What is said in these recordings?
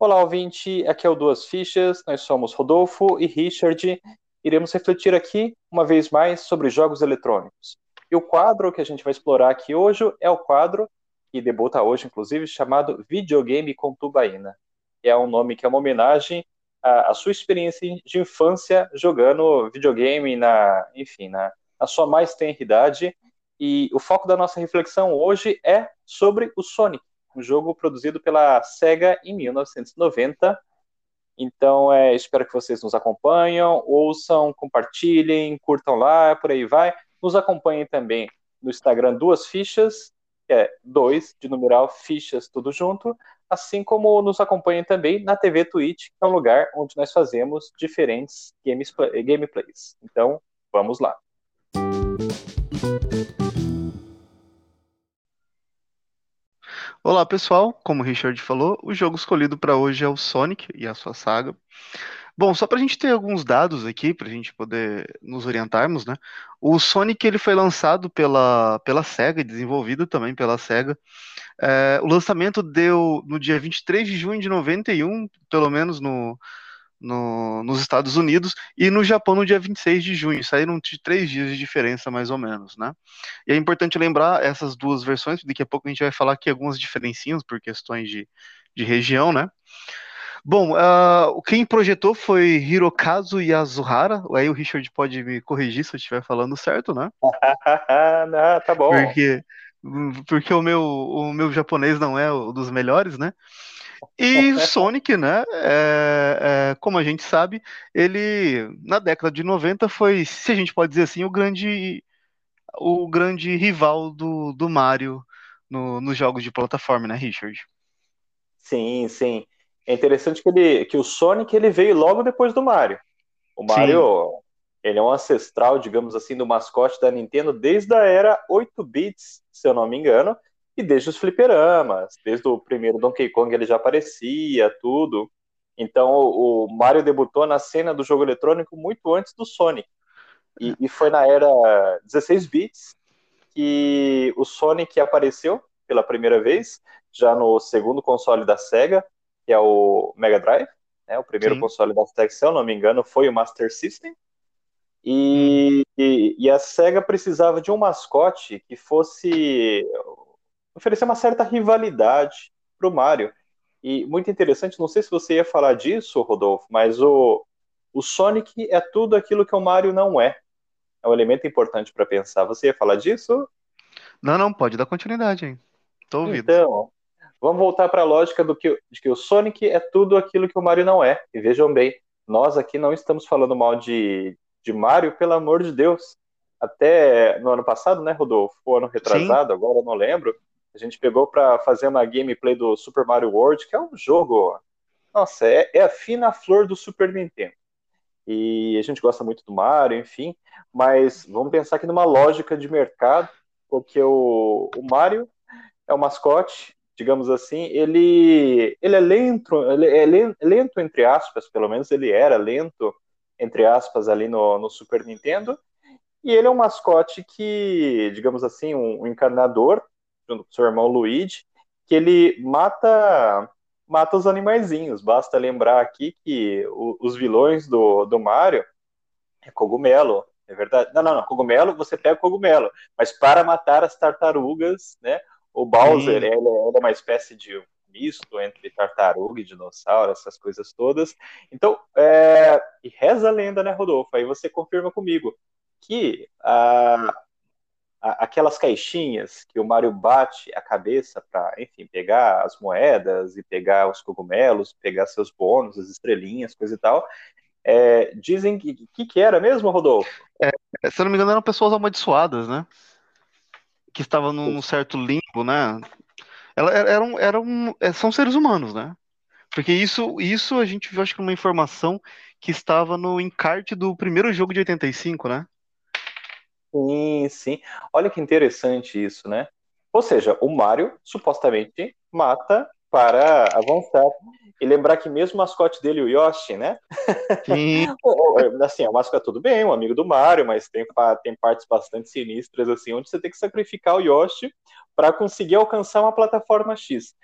Olá, ouvinte. Aqui é o Duas Fichas. Nós somos Rodolfo e Richard. Iremos refletir aqui, uma vez mais, sobre jogos eletrônicos. E o quadro que a gente vai explorar aqui hoje é o quadro que debuta hoje, inclusive, chamado Videogame com Tubaína. É um nome que é uma homenagem à, à sua experiência de infância jogando videogame na, enfim, na, na sua mais tenra idade. E o foco da nossa reflexão hoje é sobre o Sonic, um jogo produzido pela Sega em 1990. Então, é, espero que vocês nos acompanham, ouçam, compartilhem, curtam lá, por aí vai. Nos acompanhem também no Instagram Duas Fichas, que é dois, de numeral, fichas, tudo junto. Assim como nos acompanhem também na TV Twitch, que é um lugar onde nós fazemos diferentes games, gameplays. Então, vamos lá. Olá pessoal, como o Richard falou, o jogo escolhido para hoje é o Sonic e a sua saga. Bom, só para a gente ter alguns dados aqui, para a gente poder nos orientarmos, né? O Sonic ele foi lançado pela, pela SEGA, desenvolvido também pela SEGA. É, o lançamento deu no dia 23 de junho de 91, pelo menos no, no, nos Estados Unidos, e no Japão no dia 26 de junho. Saíram de três dias de diferença, mais ou menos, né? E é importante lembrar essas duas versões, daqui a pouco a gente vai falar aqui algumas diferencinhas por questões de, de região, né? Bom, uh, quem projetou foi Hirokazu Yasuhara. Aí o Richard pode me corrigir se eu estiver falando certo, né? não, tá bom. Porque, porque o, meu, o meu japonês não é o dos melhores, né? E Sonic, né? É, é, como a gente sabe, ele na década de 90 foi, se a gente pode dizer assim, o grande, o grande rival do, do Mario no, nos jogos de plataforma, né, Richard? Sim, sim. É interessante que, ele, que o Sonic ele veio logo depois do Mario. O Mario, sim. ele é um ancestral, digamos assim, do mascote da Nintendo desde a era 8 bits, se eu não me engano e desde os fliperamas, desde o primeiro Donkey Kong ele já aparecia, tudo. Então o Mario debutou na cena do jogo eletrônico muito antes do Sonic. E, e foi na era 16 bits que o Sonic apareceu pela primeira vez, já no segundo console da Sega, que é o Mega Drive. Né, o primeiro Sim. console da Sega, se eu não me engano, foi o Master System. E, hum. e, e, a SEGA precisava de um mascote que fosse oferecer uma certa rivalidade para o Mario. E muito interessante, não sei se você ia falar disso, Rodolfo, mas o, o Sonic é tudo aquilo que o Mario não é. É um elemento importante para pensar. Você ia falar disso? Não, não, pode dar continuidade, hein? Tô ouvindo. Então, vamos voltar para a lógica do que, de que o Sonic é tudo aquilo que o Mario não é. E vejam bem, nós aqui não estamos falando mal de, de Mario, pelo amor de Deus. Até no ano passado, né, Rodolfo? O ano retrasado, Sim. agora não lembro. A gente pegou para fazer uma gameplay do Super Mario World, que é um jogo. Nossa, é, é a fina flor do Super Nintendo. E a gente gosta muito do Mario, enfim. Mas vamos pensar aqui numa lógica de mercado, porque o, o Mario é o mascote, digamos assim, ele, ele é lento, ele é lento, entre aspas, pelo menos ele era lento, entre aspas, ali no, no Super Nintendo. E ele é um mascote que, digamos assim, um, um encarnador junto com seu irmão Luigi, que ele mata mata os animaizinhos. Basta lembrar aqui que o, os vilões do, do Mario é cogumelo, é verdade? Não, não, não, cogumelo, você pega cogumelo, mas para matar as tartarugas, né? O Bowser, ele, ele é uma espécie de misto entre tartaruga e dinossauro, essas coisas todas. Então, é... e reza a lenda, né, Rodolfo? Aí você confirma comigo que a, aquelas caixinhas que o Mario bate a cabeça para, enfim, pegar as moedas e pegar os cogumelos, pegar seus bônus, as estrelinhas, coisa e tal. É, dizem que, que que era mesmo, Rodolfo? É, se eu não me engano, eram pessoas amaldiçoadas, né? Que estavam num certo limbo, né? Eram, eram, é, são seres humanos, né? Porque isso, isso a gente viu, acho que uma informação que estava no encarte do primeiro jogo de 85, né? Sim, sim. Olha que interessante isso, né? Ou seja, o Mario supostamente mata para avançar. E lembrar que mesmo o mascote dele, o Yoshi, né? Sim. assim, o mascote é tudo bem, um amigo do Mario, mas tem, tem partes bastante sinistras, assim, onde você tem que sacrificar o Yoshi para conseguir alcançar uma plataforma X.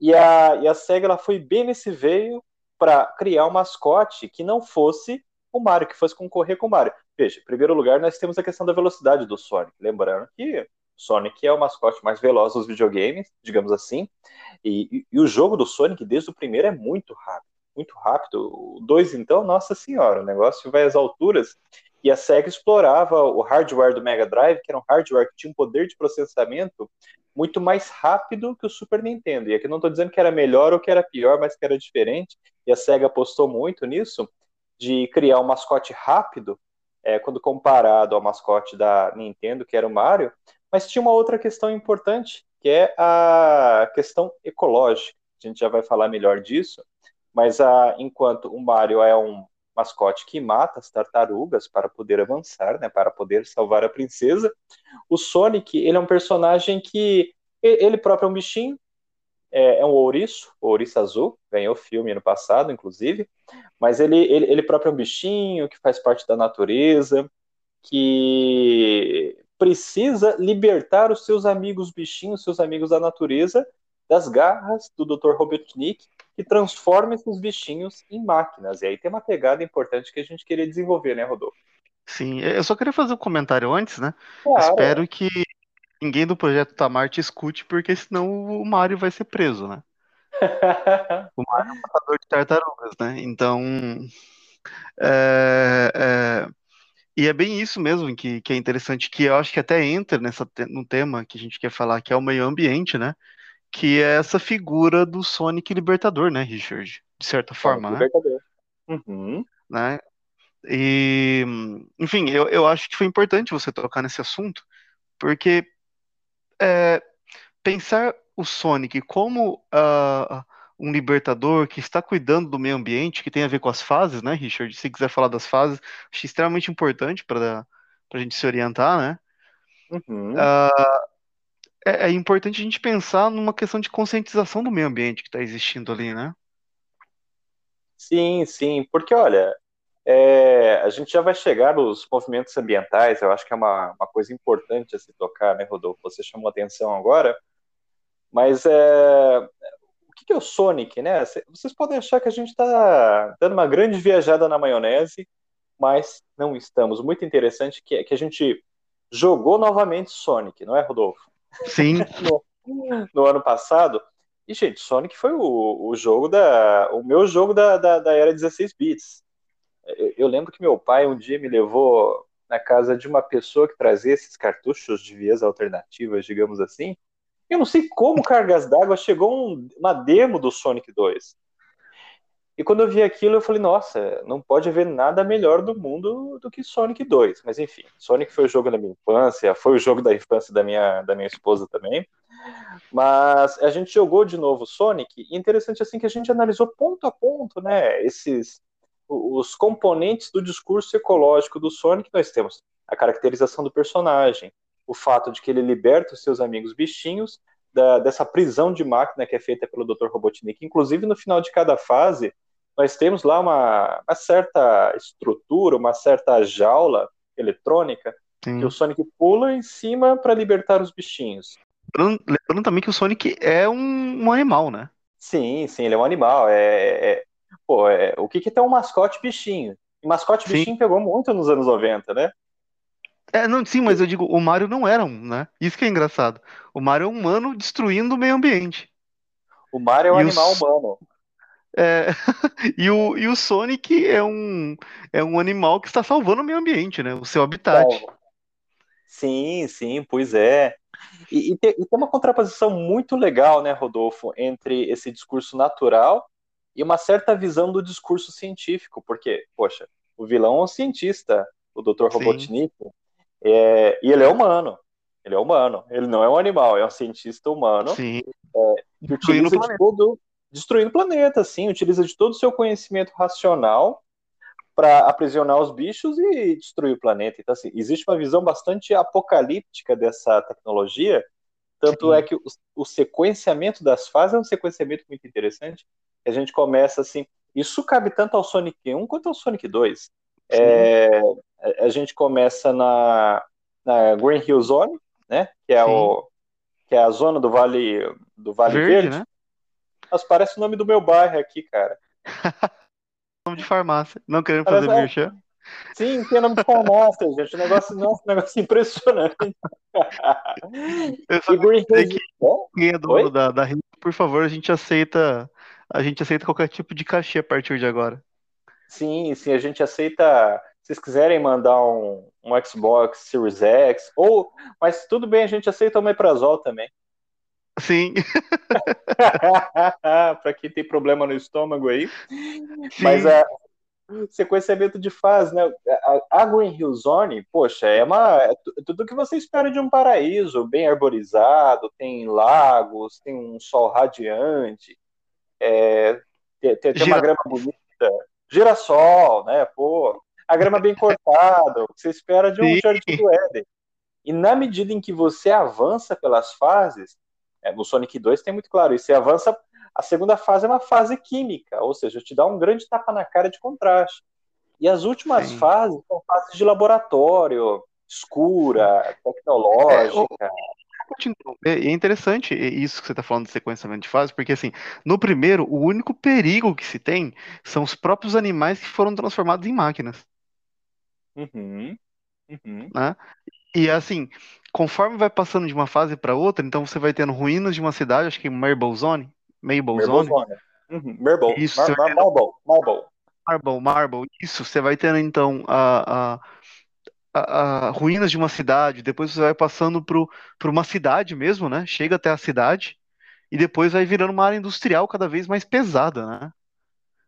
E a, e a SEGA ela foi bem nesse veio para criar um mascote que não fosse o Mario, que fosse concorrer com o Mario. Veja, em primeiro lugar, nós temos a questão da velocidade do Sonic. Lembrando que Sonic é o mascote mais veloz dos videogames, digamos assim. E, e, e o jogo do Sonic, desde o primeiro, é muito rápido. Muito rápido. O 2, então, nossa senhora, o negócio vai às alturas. E a SEGA explorava o hardware do Mega Drive, que era um hardware que tinha um poder de processamento muito mais rápido que o Super Nintendo. E aqui não estou dizendo que era melhor ou que era pior, mas que era diferente. E a SEGA apostou muito nisso, de criar um mascote rápido, é, quando comparado ao mascote da Nintendo, que era o Mario. Mas tinha uma outra questão importante, que é a questão ecológica. A gente já vai falar melhor disso. Mas a, enquanto o Mario é um mascote que mata as tartarugas para poder avançar, né, para poder salvar a princesa. O Sonic, ele é um personagem que ele próprio é um bichinho, é, é um ouriço, ouriço azul, ganhou filme no passado, inclusive, mas ele, ele, ele próprio é um bichinho que faz parte da natureza, que precisa libertar os seus amigos bichinhos, seus amigos da natureza, das garras do Dr. Robotnik, que transforma esses bichinhos em máquinas. E aí tem uma pegada importante que a gente queria desenvolver, né, Rodolfo? Sim, eu só queria fazer um comentário antes, né? Claro. Espero que ninguém do projeto Tamar te escute, porque senão o Mario vai ser preso, né? o Mario é um matador de tartarugas, né? Então. É, é, e é bem isso mesmo que, que é interessante, que eu acho que até entra nessa, no tema que a gente quer falar, que é o meio ambiente, né? que é essa figura do Sonic Libertador, né, Richard? De certa forma, né? Libertador. Uhum. Né? E, enfim, eu, eu acho que foi importante você tocar nesse assunto, porque é, pensar o Sonic como uh, um libertador que está cuidando do meio ambiente, que tem a ver com as fases, né, Richard? Se quiser falar das fases, acho extremamente importante para a gente se orientar, né? Uhum. Uh, é, é importante a gente pensar numa questão de conscientização do meio ambiente que está existindo ali, né? Sim, sim, porque olha, é, a gente já vai chegar nos movimentos ambientais, eu acho que é uma, uma coisa importante a se tocar, né, Rodolfo? Você chamou atenção agora, mas é, o que, é o Sonic, né? Vocês podem achar que a gente está dando uma grande viajada na maionese, mas não estamos. Muito interessante que, que a gente jogou novamente Sonic, não é, Rodolfo? Sim. no, no, ano passado. E, gente, Sonic foi o, o jogo da. O meu jogo da, da, da era 16 bits. Eu, lembro que meu pai um dia me levou na casa de uma pessoa que trazia esses cartuchos de vias alternativas, digamos assim. Eu não sei como cargas d'água chegou um, uma demo do Sonic 2. E quando eu vi aquilo, eu falei, nossa, não pode haver nada melhor do mundo do que Sonic 2. Mas enfim, Sonic foi o jogo da minha infância, foi o jogo da infância da minha, da minha esposa também. Mas a gente jogou de novo Sonic, e interessante assim que a gente analisou ponto a ponto, né, esses os componentes do discurso ecológico do Sonic, nós temos a caracterização do personagem, o fato de que ele liberta os seus amigos bichinhos da, dessa prisão de máquina que é feita pelo Dr. Robotnik. Inclusive, no final de cada fase, nós temos lá uma, uma certa estrutura, uma certa jaula eletrônica Sim. que o Sonic pula em cima para libertar os bichinhos. Lembrando, também que o Sonic é um, um, animal, né? Sim, sim, ele é um animal. É, é, é pô, é, o que, que tem um mascote bichinho? E mascote sim. bichinho pegou muito nos anos 90, né? É, não, sim, mas eu digo, o Mario não era um, né? Isso que é engraçado. O Mario é um humano destruindo o meio ambiente. O Mario é um e animal os... humano. É, e, o, e o Sonic é um, é um animal que está salvando o meio ambiente, né? O seu habitat. Sim, sim, pois é. E, e, tem, e, tem, uma contraposição muito legal, né, Rodolfo, entre esse discurso natural e uma certa visão do discurso científico, porque, poxa, o vilão é um cientista, o Dr. Robotnik, é, e ele é humano. Ele é humano, ele não é um animal, é um cientista humano Sim. É, que utiliza de todo, destruindo o planeta, assim, utiliza de todo o seu conhecimento racional para aprisionar os bichos e destruir o planeta. Então, assim, existe uma visão bastante apocalíptica dessa tecnologia, tanto Sim. é que o, o, sequenciamento das fases é um sequenciamento muito interessante. A gente começa assim, isso cabe tanto ao Sonic 1 quanto ao Sonic 2. É, a gente começa na, na Green Hill Zone, né, que é, o, que é a zona do Vale do Vale Verde, Verde. Né? Mas parece o nome do meu bairro aqui, cara. nome de farmácia. Não querendo fazer Parece- merchan. Sim, tem nome de farmácia, gente. O negócio, nossa, um negócio impressionante. Eu só E Green Hills. Bom, quem é dono Oi? da, da rede, por favor, a gente aceita. A gente aceita qualquer tipo de cachê a partir de agora. Sim, sim, a gente aceita. Se vocês quiserem mandar um, um Xbox Series X, ou, mas tudo bem, a gente aceita o Meprazol também. Sim, Para quem tem problema no estômago aí. sim. Mas a sequenciamento de fase, né? A, a Green Hill Zone, poxa, é uma é tu- tudo que você espera de um paraíso, bem arborizado, tem lagos, tem um sol radiante, é, tem, tem- tem uma Gira- grama bonita, girassol, né? Pô, a grama bem cortada, o que você espera de um Sim. jardim do Éden. E na medida em que você avança pelas fases, é, no Sonic 2 tem muito claro isso, você avança a segunda fase é uma fase química, ou seja, te dá um grande tapa na cara de contraste. E as últimas Sim. fases são fases de laboratório, escura, É, É é interessante isso que você está falando de sequenciamento de fase, porque assim, no primeiro, o único perigo que se tem são os próprios animais que foram transformados em máquinas, Uhum, uhum. né? E assim, conforme vai passando de uma fase para outra, então você vai tendo ruínas de uma cidade, acho que Marble Zone, Marble Zone, Zone. Uhum, Marble, Isso, Mar- você Mar- Marble, Marble. Marble, Marble, isso, você vai tendo então a, a, a- a ruínas de uma cidade, depois você vai passando para uma cidade mesmo, né? Chega até a cidade e depois vai virando uma área industrial cada vez mais pesada, né?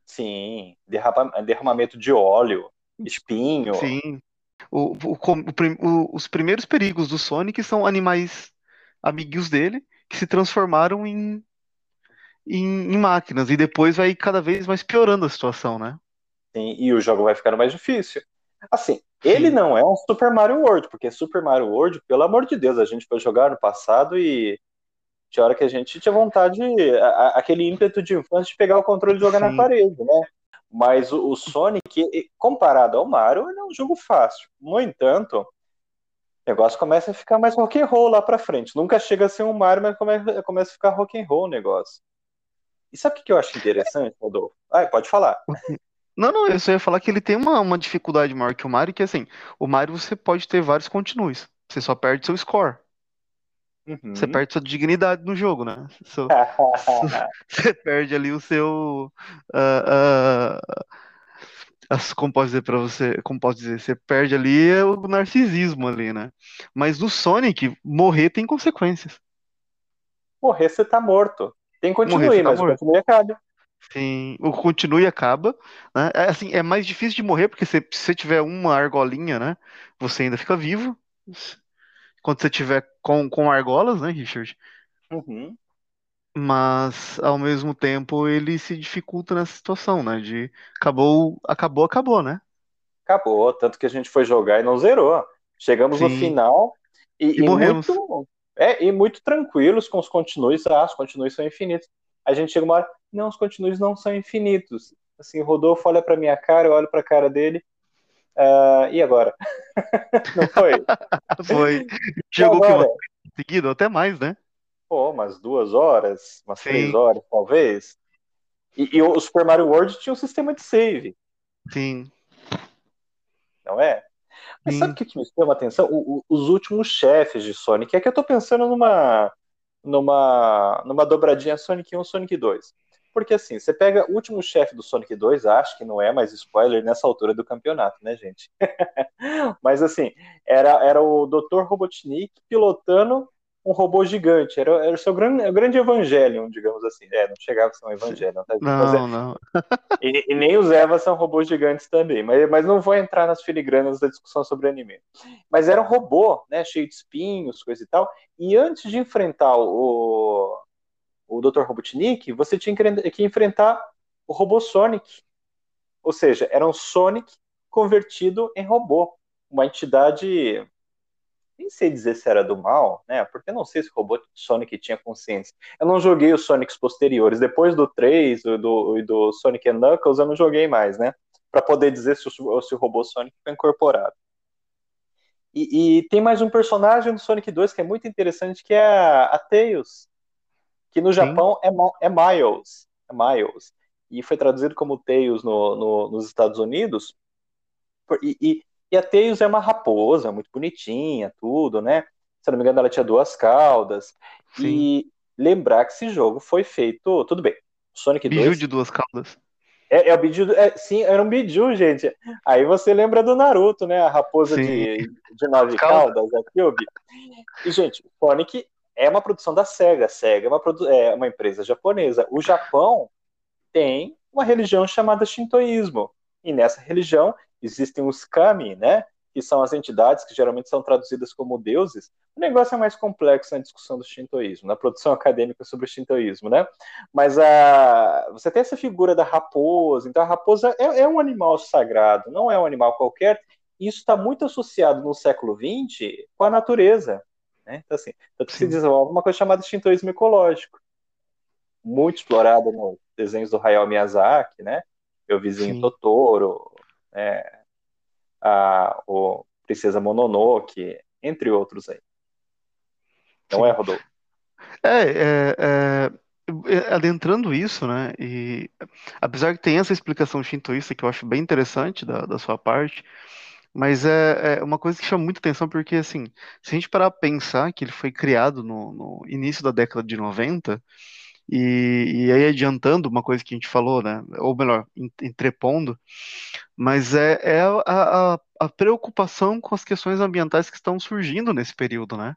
Sim, derrapa- derramamento de óleo, espinho. Sim. O, o o- os primeiros perigos do Sonic são animais amiguinhos dele que se transformaram em, em, em máquinas e depois vai cada vez mais piorando a situação, né? Sim, e o jogo vai ficando mais difícil. Assim, ele não é um Super Mario World, porque Super Mario World, pelo amor de Deus, a gente foi jogar no passado e tinha hora que a gente tinha vontade, a- a- aquele ímpeto de infância de pegar o controle e jogar na Sim. parede, né? Mas o, o Sonic, comparado ao Mario, ele é um jogo fácil. No entanto, o negócio começa a ficar mais rock and roll lá pra frente. Nunca chega a ser um Mario, mas come- começa a ficar rock and roll o negócio. E sabe o que eu acho interessante, Rodolfo? Ah, pode falar. Não, não, eu só ia falar que ele tem uma, uma dificuldade maior que o Mario, que assim, o Mario você pode ter vários continues, você só perde seu score, você Uhum. perde sua dignidade no jogo, né? Seu- você perde ali o seu. ah, as- como posso dizer para você? Como posso dizer? Você perde ali o narcisismo ali, né? Mas no Sonic, morrer tem consequências. Morrer, você tá morto. Tem continue, você tá mas morto. continue acaba. Sim, o continue e acaba, né? É, assim, é mais difícil de morrer, porque se, se você tiver uma argolinha, né? Você ainda fica vivo. Quando você tiver com, com argolas, né, Richard? Uhum. Mas ao mesmo tempo ele se dificulta nessa situação, né? De acabou, acabou, acabou, né? Acabou. Tanto que a gente foi jogar e não zerou. Chegamos no Sim. final e, E e morremos. muito, é, e muito tranquilos com os continues. Ah, os continues são infinitos. A gente chega uma hora, não, os continues não são infinitos. Assim, o Rodolfo olha pra minha cara, eu olho pra cara dele. ah, e agora? não foi? Foi. E Jogou que uma seguida, até mais, né? Pô, umas duas horas, umas Sim. três horas, talvez. E, e o Super Mario World tinha um sistema de save, Sim, não é? Mas sim. sabe o que, que me chama a atenção? O- o- os últimos chefes de Sonic. É que eu tô pensando numa, numa, numa dobradinha Sonic 1 Sonic 2. Porque assim, você pega o último chefe do Sonic 2, acho que não é mais spoiler nessa altura do campeonato, né, gente? Mas assim, era, era o Dr. Robotnik pilotando um robô gigante. Era, era o seu grande, o grande Evangelion, digamos assim. É, não chegava a ser um Evangelion, tá? Mas é- Não, não. e, e nem os Evas são robôs gigantes também. Mas, mas não vou entrar nas filigranas da discussão sobre anime. Mas era um robô, né? Cheio de espinhos, coisa e tal. E antes de enfrentar o, o Dr. Robotnik, você tinha que enfrentar o robô Sonic. Ou seja, era um Sonic convertido em robô. Uma entidade. Nem sei dizer se era do mal, né? Porque eu não sei se o robô Sonic tinha consciência. Eu não joguei os Sonics posteriores. Depois do 3 e do, do Sonic and Knuckles, eu não joguei mais, né? Para poder dizer se o, se o robô Sonic foi incorporado. E, e, tem mais um personagem do Sonic 2 que é muito interessante, que é a, a Tails. que no Japão é, é Miles, é Miles, e foi traduzido como Tails no, no, nos Estados Unidos, e, e, e, a Tails é uma raposa, muito bonitinha, tudo, né? Se não me engano, ela tinha duas caudas, Sim. e lembrar que esse jogo foi feito, tudo bem, Sonic Biju 2... de duas caudas. É, é o Biju, é, sim, era um Biju, gente. Aí você lembra do Naruto, né? A raposa de, de nove caudas, aqui, o E, gente, Sonic é uma produção da SEGA. A SEGA é uma, é uma empresa japonesa. O Japão tem uma religião chamada Shintoísmo. E nessa religião existem os kami, né? que são as entidades que geralmente são traduzidas como deuses, o negócio é mais complexo na discussão do shintoísmo, na produção acadêmica sobre o shintoísmo, né? Mas a, você tem essa figura da raposa, então a raposa é, é um animal sagrado, não é um animal qualquer, e isso está muito associado no século XX com a natureza, né? Então, assim, que se desenvolve uma coisa chamada shintoísmo ecológico, muito explorada nos desenhos do Hayao Miyazaki, né? Meu vizinho Sim. Totoro, é, a o Princesa Mononoke, entre outros aí. Não Sim. é, Rodolfo? É, é, é, é, adentrando isso, né, e apesar que tem essa explicação shintoísta que eu acho bem interessante da, da sua parte, mas é, é, uma coisa que chama muita atenção porque, assim, se a gente parar pra pensar que ele foi criado no, no início da década de 90, e, e, aí adiantando uma coisa que a gente falou, né? Ou melhor, entrepondo, mas é, é a, a, a, preocupação com as questões ambientais que estão surgindo nesse período, né?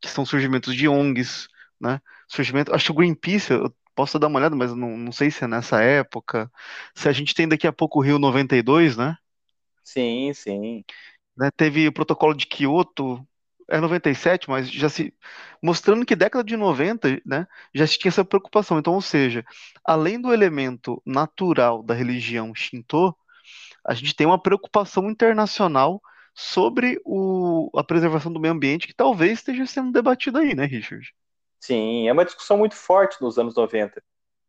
Que são surgimentos de ONGs, né? Surgimento, acho que o Greenpeace, eu posso dar uma olhada, mas não, não sei se é nessa época. Se a gente tem daqui a pouco o Rio 92, né? Sim, sim. Né, teve o protocolo de Kyoto, é 97, mas já se mostrando que década de 90, né, já se tinha essa preocupação. Então, ou seja, além do elemento natural da religião Shinto, a gente tem uma preocupação internacional sobre o, a preservação do meio ambiente que talvez esteja sendo debatida aí, né, Richard? Sim, é uma discussão muito forte nos anos 90.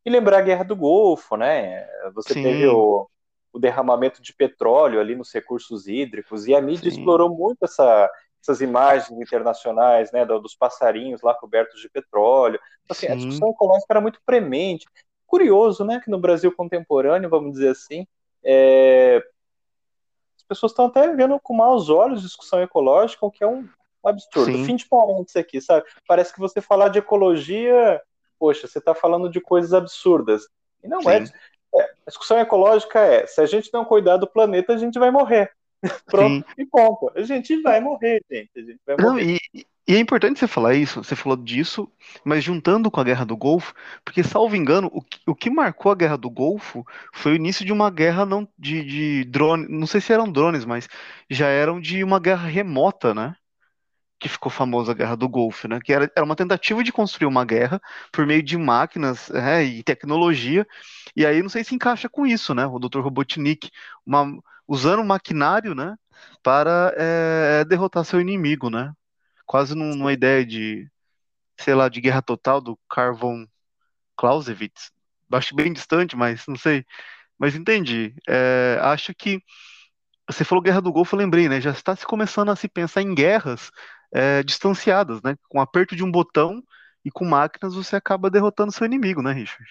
E lembrar a Guerra do Golfo, né? Você Sim. teve o, o derramamento de petróleo ali nos recursos hídricos, e a mídia Sim. explorou muito essa, essas imagens internacionais, né, dos passarinhos lá cobertos de petróleo. Então, assim, a discussão ecológica era muito premente. Curioso, né, que no Brasil contemporâneo, vamos dizer assim, é... as pessoas estão até vendo com maus olhos discussão ecológica, o que é um absurdo. Sim. Fim de parênteses aqui, sabe? Parece que você falar de ecologia, poxa, você está falando de coisas absurdas. E não é. é. A discussão ecológica é: se a gente não cuidar do planeta, a gente vai morrer. Pronto, Sim. e ponto. A gente vai morrer, gente. A gente vai morrer. Não, e, e, é importante você falar isso, você falou disso, mas juntando com a Guerra do Golfo, porque, salvo engano, o que, o que marcou a Guerra do Golfo foi o início de uma guerra não de, de drone, não sei se eram drones, mas já eram de uma guerra remota, né? que ficou famosa a Guerra do Golfo, né? Que era, era uma tentativa de construir uma guerra por meio de máquinas é, e tecnologia. E aí não sei se encaixa com isso, né? O Dr. Robotnik, uma, usando maquinário, né, para é, derrotar seu inimigo, né? Quase num, numa ideia de, sei lá, de guerra total do Karl von Clausewitz. Acho bem distante, mas não sei. Mas entendi. É, acho que você falou Guerra do Golfo, eu lembrei, né? Já está se começando a se pensar em guerras é, distanciadas, né? Com aperto de um botão e com máquinas você acaba derrotando seu inimigo, né, Richard?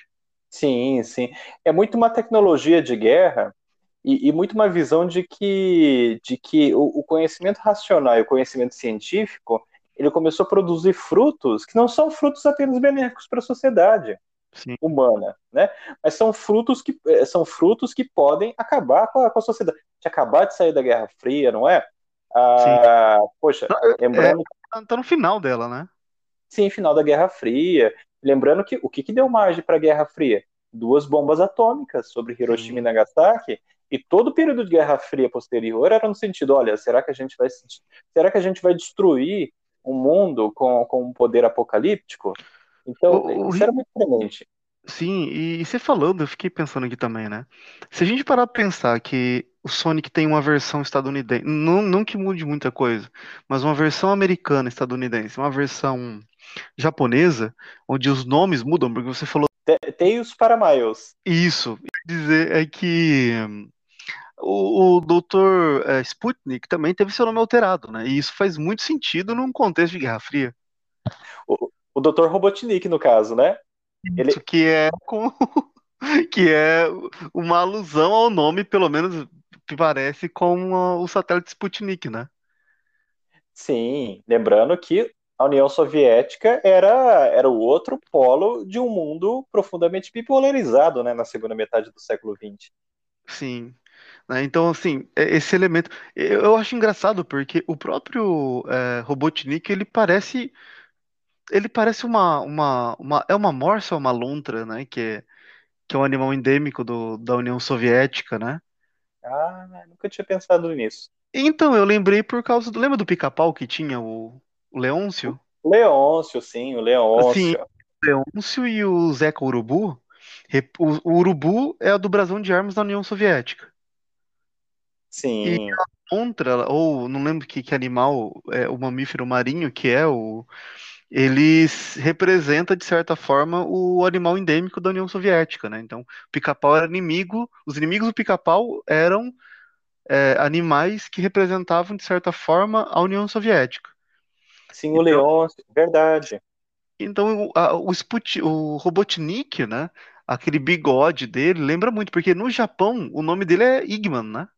Sim, sim. É muito uma tecnologia de guerra e, e, muito uma visão de que, de que o, o, conhecimento racional e o conhecimento científico ele começou a produzir frutos que não são frutos apenas benéficos para a sociedade Sim. humana, né? Mas são frutos que eh, são frutos que podem acabar com a, com a sociedade. De acabar de sair da Guerra Fria, não é? Ah, poxa, lembrando é, tá, tá no final dela, né? Sim, final da Guerra Fria. Lembrando que o que, que deu margem para a Guerra Fria? Duas bombas atômicas sobre Hiroshima Sim. e Nagasaki e todo o período de Guerra Fria posterior era no sentido, olha, será que a gente vai será que a gente vai destruir um mundo com, com um poder apocalíptico? Então, o, isso o... era muito premente. Sim, e você falando, eu fiquei pensando aqui também, né? Se a gente parar pra pensar que o Sonic tem uma versão estadunidense, não, não que mude muita coisa, mas uma versão americana estadunidense, uma versão japonesa, onde os nomes mudam, porque você falou. Os para Miles. Isso, dizer é que o, o Dr. É, Sputnik também teve seu nome alterado, né? E isso faz muito sentido num contexto de Guerra Fria. O, o Dr. Robotnik, no caso, né? Ele... Isso que é com que é uma alusão ao nome, pelo menos que parece com o satélite Sputnik, né? Sim, lembrando que a União Soviética era, era o outro polo de um mundo profundamente bipolarizado né, na segunda metade do século XX. Sim. Né, então, assim, é, esse elemento. Eu acho engraçado porque o próprio é, Robotnik ele parece. Ele parece uma, uma, uma. É uma morsa ou uma lontra, né? Que é, que é um animal endêmico do, da União Soviética, né? Ah, nunca tinha pensado nisso. Então, eu lembrei por causa do. Lembra do pica-pau que tinha o, o Leôncio? Leôncio, sim, o Leôncio. Assim, o Leôncio e o Zeca Urubu. O, o Urubu é a do brasão de armas da União Soviética. Sim. E a contra, ou não lembro que, que animal, é o mamífero marinho, que é o. Ele representa, de certa forma, o animal endêmico da União Soviética, né? Então, o pica-pau era inimigo, os inimigos do pica-pau eram é, animais que representavam, de certa forma, a União Soviética. Sim, então, o leão, verdade. Então, o, a, o, Sput, o Robotnik, né? Aquele bigode dele, lembra muito, porque no Japão o nome dele é Igman, né?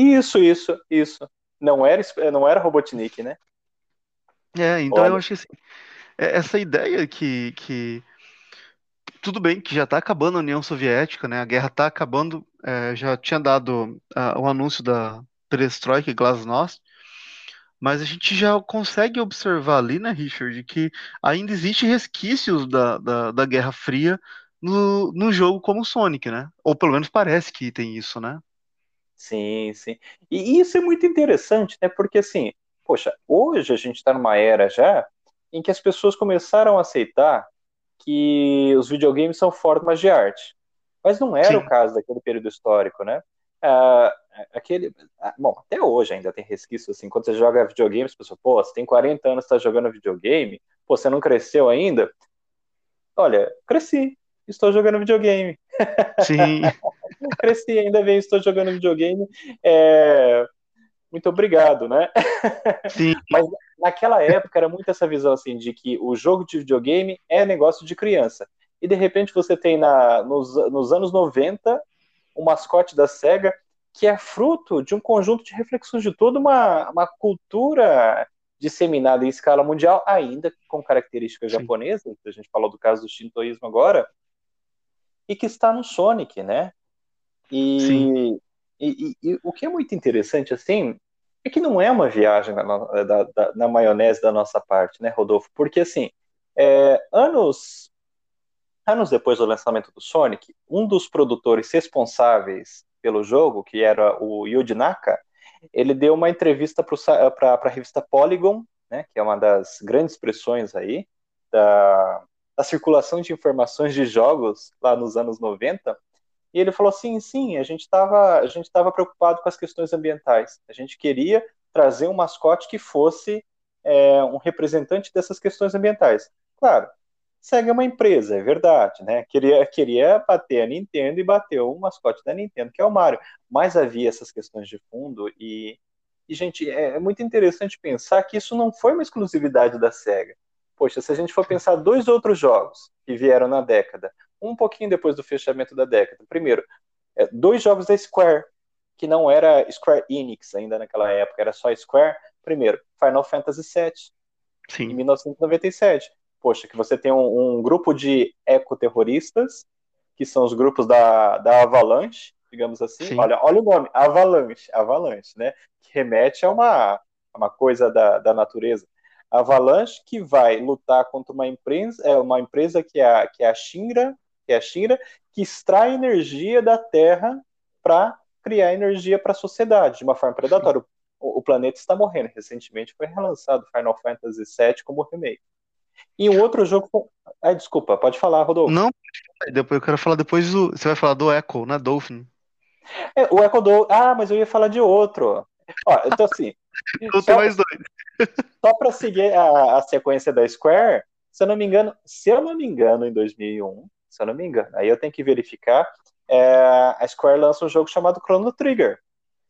Isso, isso, isso. Não era, não era Robotnik, né? É, então Olha. eu acho que assim, é, essa ideia que, que tudo bem que já está acabando a União Soviética, né? A guerra está acabando. É, já tinha dado uh, o anúncio da Perestroika e Glasnost, mas a gente já consegue observar ali, né, Richard, que ainda existe resquícios da, da, da Guerra Fria no, no jogo como Sonic, né? Ou pelo menos parece que tem isso, né? Sim, sim. E isso é muito interessante, né? Porque assim, poxa, hoje a gente está numa era já em que as pessoas começaram a aceitar que os videogames são formas de arte. Mas não era Sim. o caso daquele período histórico, né? Ah, aquele, ah, bom, até hoje ainda tem resquício assim, quando você joga videogame, as pessoas, pô, você tem 40 anos, está jogando videogame, pô, você não cresceu ainda? Olha, cresci, estou jogando videogame. Sim. cresci, ainda bem, estou jogando videogame. É, muito obrigado, né? Sim. Mas naquela época era muito essa visão assim de que o jogo de videogame é negócio de criança. E de repente você tem na, nos, nos anos 90 um mascote da SEGA que é fruto de um conjunto de reflexões de toda uma, uma cultura disseminada em escala mundial, ainda com características Sim. japonesas, a gente falou do caso do shintoísmo agora, e que está no Sonic, né? E. E, e, e, o que é muito interessante, assim, é que não é uma viagem na, na, da, na maionese da nossa parte, né, Rodolfo? Porque, assim, é, anos, anos depois do lançamento do Sonic, um dos produtores responsáveis pelo jogo, que era o Yuji Naka, ele deu uma entrevista para a revista Polygon, né, que é uma das grandes expressões aí da, da circulação de informações de jogos lá nos anos 90, e ele falou sim, a gente estava a gente estava preocupado com as questões ambientais. A gente queria trazer um mascote que fosse é, um representante dessas questões ambientais. Claro, segue uma empresa, é verdade, né? Queria queria bater a Nintendo e bateu o mascote da Nintendo, que é o Mario. Mas havia essas questões de fundo e e, gente, é, é muito interessante pensar que isso não foi uma exclusividade da SEGA. Poxa, se a gente for pensar dois outros jogos que vieram na década, um pouquinho depois do fechamento da década. Primeiro, é, dois jogos da Square, que não era Square Enix ainda naquela época, era só Square. Primeiro, Final Fantasy VII, Sim. em 1997. Poxa, que você tem um, um grupo de ecoterroristas, que são os grupos da, da Avalanche, digamos assim. Olha, olha o nome, Avalanche, Avalanche, né? Que remete a uma, uma coisa da, da natureza. Avalanche que vai lutar contra uma empresa, é uma empresa que é a, que é a Shinra, que é a Shinra, que extrai energia da Terra para criar energia para a sociedade de uma forma predatória. O, o, planeta está morrendo. Recentemente foi relançado Final Fantasy VII como remake. E um outro jogo. Ah, desculpa, pode falar, Rodolfo. Não, depois eu quero falar depois do. Você vai falar do Echo, né? Dolphin. É, o Echo do. Ah, mas eu ia falar de outro. Ó, então assim. Eu tenho mais dois. Só para seguir a, a sequência da Square, se eu não me engano, se eu não me engano, em 2001, se eu não me engano. Aí eu tenho que verificar. É, a Square lança um jogo chamado Chrono Trigger.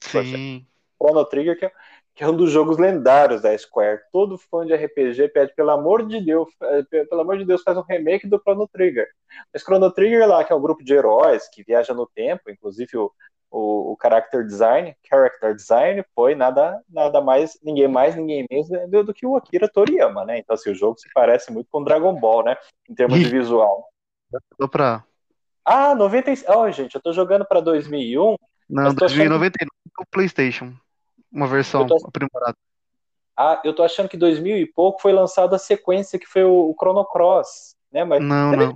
Sim. Chrono Trigger, que é, que é um dos jogos lendários da Square. Todo fã de RPG pede, pelo amor de Deus, é, pelo amor de Deus, faz um remake do Chrono Trigger. Mas Chrono Trigger lá, que é um grupo de heróis que viaja no tempo, inclusive o, o, o character design, character design foi nada, nada mais, ninguém mais, ninguém menos do, do, que o Akira Toriyama, né? Então, assim, o jogo se parece muito com Dragon Ball, né? Em termos de visual. Só pra... Ah, 96. Oh, gente, eu tô jogando pra 2001. Não, 2099 é o PlayStation. Uma versão tô... aprimorada. Ah, eu tô achando que 2000 e pouco foi lançada a sequência que foi o, o Chrono Cross, né? Mas não, não.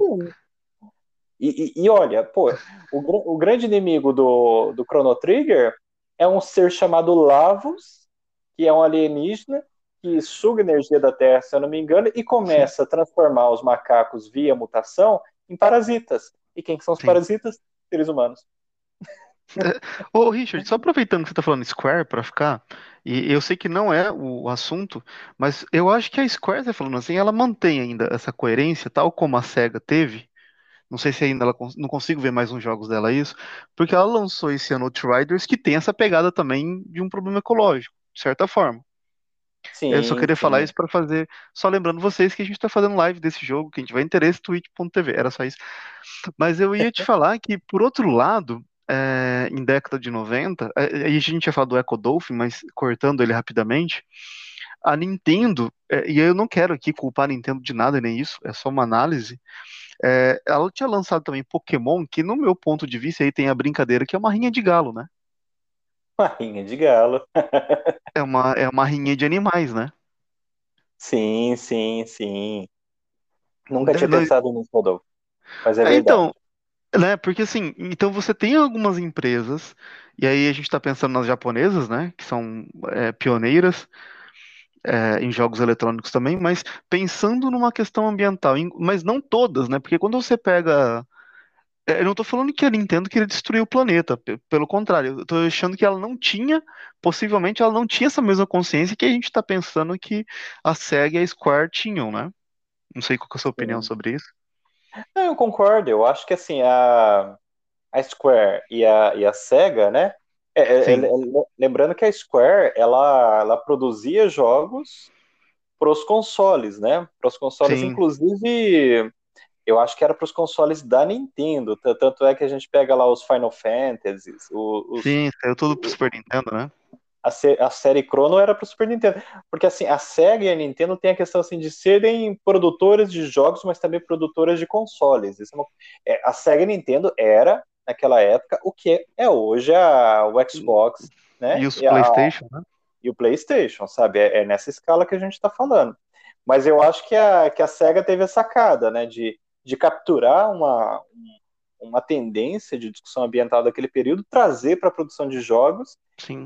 E, e, e, olha, pô, o, o, grande inimigo do, do Chrono Trigger é um ser chamado Lavos, que é um alienígena que suga energia da Terra, se eu não me engano, e começa a transformar os macacos via mutação em parasitas. E quem que são os Sim. parasitas? Seres humanos. Ô, Richard, só aproveitando que você está falando Square para ficar, e eu sei que não é o assunto, mas eu acho que a Square, você falando assim, ela mantém ainda essa coerência, tal como a SEGA teve. Não sei se ainda ela não consigo ver mais uns jogos dela isso, porque ela lançou esse ano Outriders que tem essa pegada também de um problema ecológico, de certa forma. Sim, eu só queria sim. falar isso para fazer, só lembrando vocês que a gente está fazendo live desse jogo, quem tiver interesse, twitch.tv, era só isso. Mas eu ia te falar que, por outro lado, é, em década de 90, é, aí a gente ia falar do Echo Dolphin, mas cortando ele rapidamente, a Nintendo, é, e eu não quero aqui culpar a Nintendo de nada nem isso, é só uma análise, é, ela tinha lançado também Pokémon, que no meu ponto de vista aí tem a brincadeira que é uma rinha de galo, né? Uma rinha de galo. é, uma, é uma rinha de animais, né? Sim, sim, sim. Nunca tinha pensado nisso, Rodolfo. Mas é, é verdade. Então, né? Porque assim, então você tem algumas empresas, e aí a gente está pensando nas japonesas, né? Que são é, pioneiras é, em jogos eletrônicos também, mas pensando numa questão ambiental, mas não todas, né? Porque quando você pega. É, eu não estou falando que a Nintendo queria destruir o planeta, pelo contrário, eu estou achando que ela não tinha, possivelmente ela não tinha essa mesma consciência que a gente está pensando que a SEGA e a Square tinham, né? Não sei qual é a sua opinião sobre isso. Não, eu concordo. Eu acho que assim, a, a Square e a, e a Sega, né? É, é, é, lembrando que a Square ela, ela produzia jogos para os consoles, né? Para os consoles, Sim. inclusive, eu acho que era para os consoles da Nintendo. Tanto é que a gente pega lá os Final Fantasy. Os, Sim, saiu tudo para Super Nintendo, né? a, a série Chrono era para o Super Nintendo. Porque assim, a Sega e a Nintendo têm a questão assim, de serem produtoras de jogos, mas também produtoras de consoles. É uma, é, a Sega e a Nintendo era, naquela época, o que é hoje a, o Xbox. Né? E os e PlayStation, a, né? E o PlayStation, sabe? É, é nessa escala que a gente está falando. Mas eu acho que a, que a SEGA teve a sacada, né? De, de capturar uma, uma tendência de discussão ambiental daquele período, trazer para a produção de jogos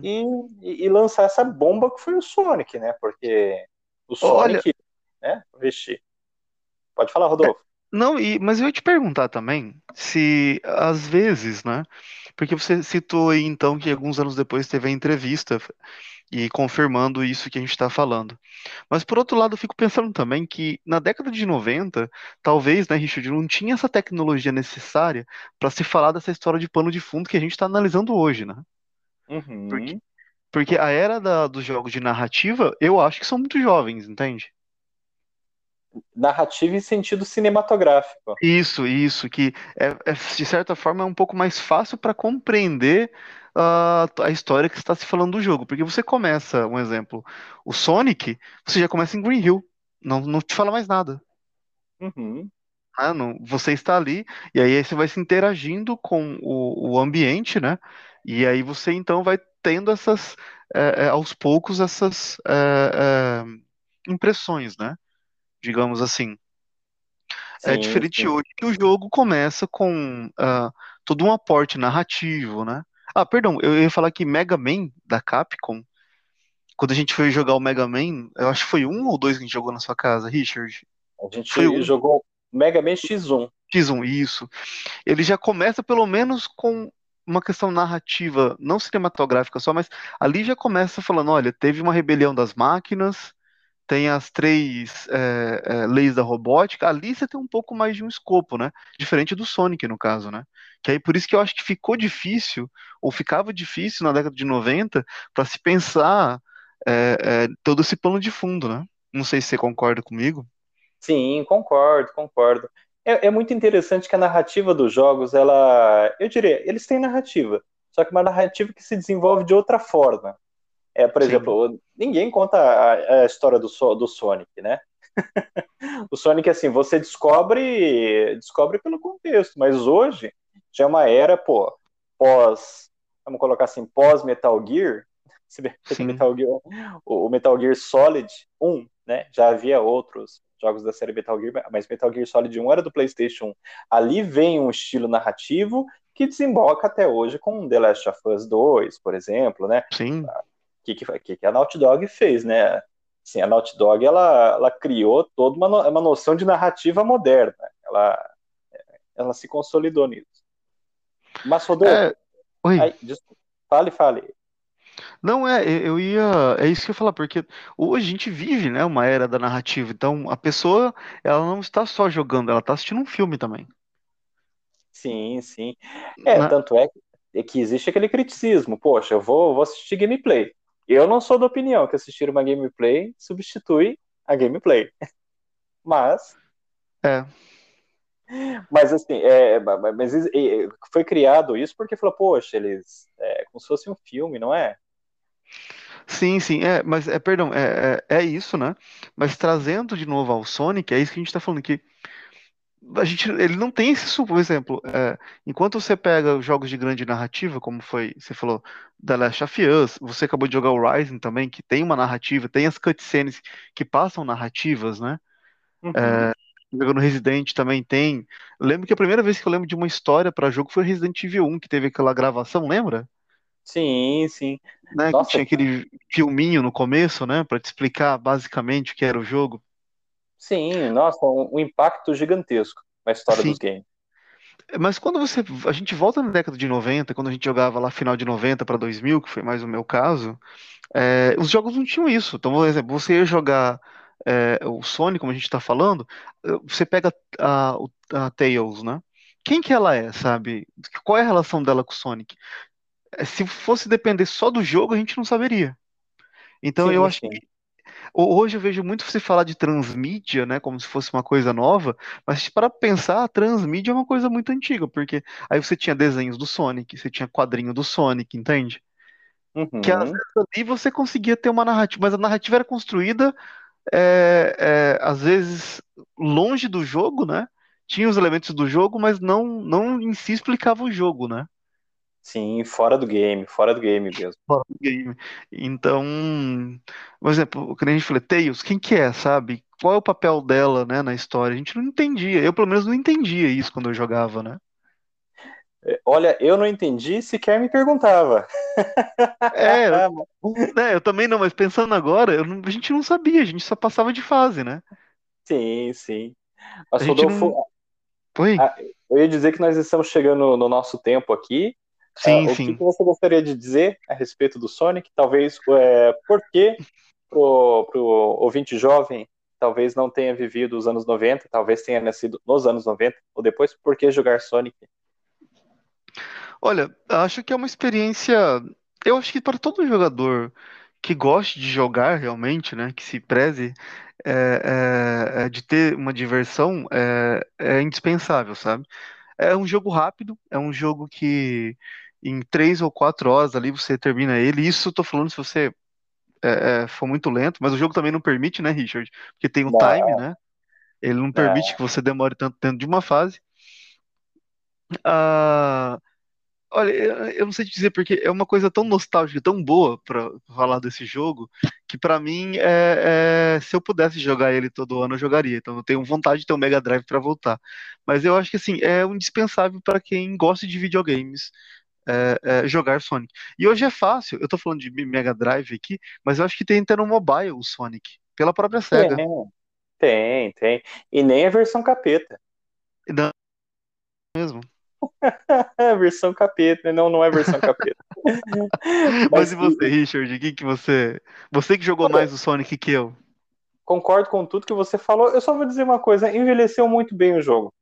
e, e, lançar essa bomba que foi o Sonic, né? Porque o Sonic, Olha... né? Vixe. Pode falar, Rodolfo. É, não, e, mas eu ia te perguntar também se às vezes, né? Porque você citou aí então que alguns anos depois teve a entrevista e confirmando isso que a gente está falando. Mas por outro lado, eu fico pensando também que na década de 90, talvez, né, Richard, não tinha essa tecnologia necessária para se falar dessa história de pano de fundo que a gente está analisando hoje, né? Uhum. Porque, porque a era da, dos jogos de narrativa, eu acho que são muito jovens, entende? Narrativa em sentido cinematográfico. Isso, isso, que é, é de certa forma é um pouco mais fácil para compreender uh, a história que está se falando do jogo. Porque você começa, um exemplo, o Sonic, você já começa em Green Hill, não, não te fala mais nada. Uhum. Ah, não, você está ali, e aí você vai se interagindo com o, o ambiente, né? E aí você então vai tendo essas, é, aos poucos, essas é, é impressões, né? Digamos assim. É sim, é diferente sim. hoje que o jogo começa com uh, todo um aporte narrativo, né? Ah, perdão, eu ia falar que Mega Man da Capcom, quando a gente foi jogar o Mega Man, eu acho que foi um ou dois que a gente jogou na sua casa, Richard. A gente foi um. jogou Mega Man X1. X1, isso. Ele já começa pelo menos com uma questão narrativa, não cinematográfica só, mas ali já começa falando, olha, teve uma rebelião das máquinas, tem as três é, é, leis da robótica, ali você tem um pouco mais de um escopo, né? Diferente do Sonic, no caso, né? Que aí por isso que eu acho que ficou difícil, ou ficava difícil na década de 90, para se pensar é, é, todo esse plano de fundo, né? Não sei se você concorda comigo. Sim, concordo, concordo. É, é muito interessante que a narrativa dos jogos, ela, eu diria, eles têm narrativa, só que uma narrativa que se desenvolve de outra forma. É, por Sim. exemplo, ninguém conta a, a história do, do Sonic, né? o Sonic, assim, você descobre descobre pelo contexto, mas hoje já é uma era, pô, pós, vamos colocar assim, pós Metal Gear, Metal Gear, o Metal Gear Solid 1, né, já havia outros jogos da série Metal Gear, mas Metal Gear Solid 1 era do PlayStation 1. Ali vem um estilo narrativo que desemboca até hoje com The Last of Us 2, por exemplo, né? Sim. Que, que, que a Naughty Dog fez, né? Assim, a Naughty Dog ela, ela criou toda uma, uma noção de narrativa moderna. Ela, ela se consolidou nisso. Mas, Rodolfo, é... Aí, desculpa, fale, fale. Não, é, eu ia. É isso que eu ia falar, porque hoje a gente vive, né, uma era da narrativa. Então, a pessoa, ela não está só jogando, ela está assistindo um filme também. Sim, sim. É, Na... tanto é que existe aquele criticismo. Poxa, eu vou, vou assistir gameplay. Eu não sou da opinião que assistir uma gameplay substitui a gameplay. Mas. É. Mas assim, é, mas foi criado isso porque falou, poxa, eles. É como se fosse um filme, não é? Sim, sim, é, mas é, perdão, é, é, é, isso, né? Mas trazendo de novo ao Sonic, é isso que a gente tá falando que a gente, ele não tem esse, por exemplo, é, enquanto você pega jogos de grande narrativa, como foi, você falou, The Last of Us, você acabou de jogar o Rising também, que tem uma narrativa, tem as cutscenes que passam narrativas, né? Uhum. É, jogando Resident também tem. Lembro que a primeira vez que eu lembro de uma história para jogo foi Resident Evil 1, que teve aquela gravação, lembra? Sim, sim. Né, Nossa, que tinha aquele filminho no começo, né, para te explicar basicamente o que era o jogo. Sim, nossa, um, um impacto gigantesco na história sim. dos games. Mas quando você. A gente volta na década de 90, quando a gente jogava lá final de 90 para 2000, que foi mais o meu caso, é, os jogos não tinham isso. Então, por exemplo, você ia jogar é, o Sonic, como a gente está falando, você pega a, a, Tails, né? Quem que ela é, sabe? Qual é a relação dela com o Sonic? É, se fosse depender só do jogo, a gente não saberia. Então sim, eu acho sim. que hoje eu vejo muito se falar de transmídia, né, como se fosse uma coisa nova, mas para pensar, a transmídia é uma coisa muito antiga, porque aí você tinha desenhos do Sonic, você tinha quadrinho do Sonic, entende? Uhum. Que às vezes ali você conseguia ter uma narrativa, mas a narrativa era construída é, é, às vezes longe do jogo, né? Tinha os elementos do jogo, mas não, não em si explicava o jogo, né? Sim, fora do game, fora do game mesmo. Fora do game. Então, por exemplo, quando a gente falou, Tails, quem que é, sabe? Qual é o papel dela, né, na história? A gente não entendia. Eu, pelo menos, não entendia isso quando eu jogava, né? É, olha, eu não entendi, sequer me perguntava. É, né, eu também não, mas pensando agora, não, a gente não sabia, a gente só passava de fase, né? Sim, sim. Mas, Rodolfo, não... Oi? eu ia dizer que nós estamos chegando no nosso tempo aqui. Sim, uh, sim. O que você gostaria de dizer a respeito do Sonic? Talvez é, por que pro, pro ouvinte jovem talvez não tenha vivido os anos 90, talvez tenha nascido nos anos 90 ou depois, por que jogar Sonic? Olha, acho que é uma experiência. Eu acho que para todo jogador que goste de jogar realmente, né, que se preze é, é, é de ter uma diversão, é, é indispensável, sabe? É um jogo rápido, é um jogo que em três ou quatro horas ali você termina ele. Isso eu tô falando se você é, é, for muito lento, mas o jogo também não permite, né, Richard? Porque tem um não. time, né? Ele não permite que você demore tanto dentro de uma fase. Ah, olha, eu não sei te dizer porque é uma coisa tão nostálgica, tão boa para falar desse jogo, que para mim é, é, se eu pudesse jogar ele todo ano eu jogaria. Então eu tenho vontade de ter um Mega Drive para voltar. Mas eu acho que assim é um indispensável para quem gosta de videogames é, é, jogar Sonic. E hoje é fácil, eu tô falando de Mega Drive aqui, mas eu acho que tem até no mobile o Sonic, pela própria SEGA. Tem, tem, tem. E nem a versão capeta. Não, mesmo. é versão capeta, não, não é versão capeta. mas, mas, e você, Richard? O que, que você. Você que jogou mais o Sonic que eu? Concordo com tudo que você falou. Eu só vou dizer uma coisa: envelheceu muito bem o jogo.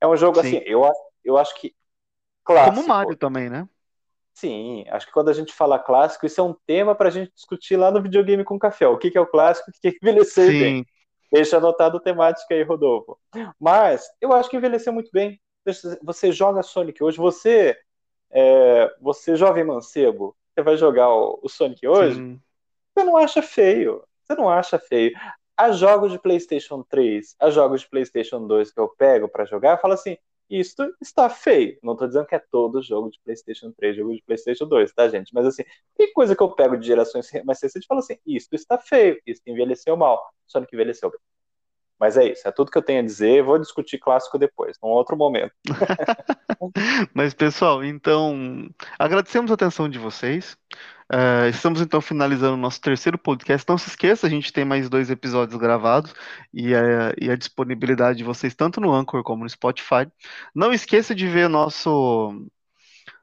É um jogo Sim. assim, eu, eu acho que Clássico. Como o Mario também, né? Sim, acho que quando a gente fala clássico, isso é um tema para a gente discutir lá no videogame com café. O que, que é o clássico, o que, que envelheceu Sim. bem. Deixa anotado a temática aí, Rodolfo. Mas eu acho que envelheceu muito bem. Você joga Sonic hoje, você, é, você jovem mancebo, você vai jogar o, o Sonic hoje, Sim. você não acha feio. Você não acha feio. Há jogos de PlayStation 3, há jogos de PlayStation 2 que eu pego para jogar, eu falo assim: isto está feio. Não estou dizendo que é todo jogo de PlayStation 3, jogo de PlayStation 2, tá, gente? Mas assim, tem coisa que eu pego de gerações mais recentes e falo assim: isto está feio, isto envelheceu mal, só que envelheceu bem. Mas é isso, é tudo que eu tenho a dizer. Vou discutir clássico depois, num outro momento. Mas, pessoal, então, agradecemos a atenção de vocês. Uh, estamos então finalizando o nosso terceiro podcast. Não se esqueça, a gente tem mais dois episódios gravados e e a disponibilidade de vocês tanto no Anchor como no Spotify. Não esqueça de ver nosso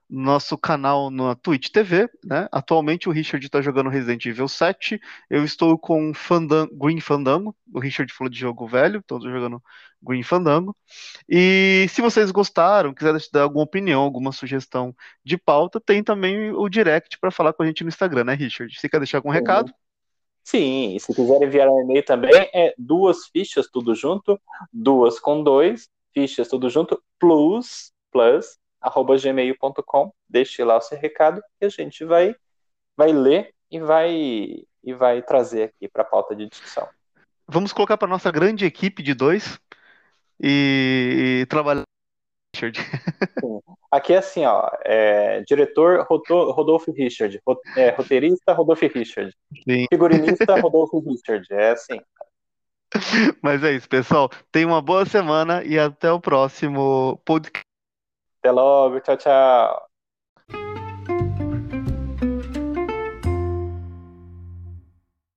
nosso canal na Twitch TV, né? Atualmente o Richard está jogando Resident Evil 7. Eu estou com Fandango, Green Fandango. O Richard falou de jogo velho, estou jogando Green Fandango. E se vocês gostaram, quiserem dar alguma opinião, alguma sugestão de pauta, tem também o direct para falar com a gente no Instagram, né, Richard? Você quer deixar algum recado? Sim, e se quiserem enviar um e-mail também, é duas fichas tudo junto, duas com dois, fichas tudo junto, plus, plus, arroba gmail.com, deixe lá o seu recado e a gente vai, vai ler e vai, e vai trazer aqui para a pauta de discussão. Vamos colocar para nossa grande equipe de dois e, e trabalhar. Aqui é assim, ó, é, diretor Rodolfo Richard, é, roteirista Rodolfo Richard, Sim. figurinista Rodolfo Richard, é assim. Mas é isso, pessoal. Tenha uma boa semana e até o próximo podcast. Até logo, tchau, tchau.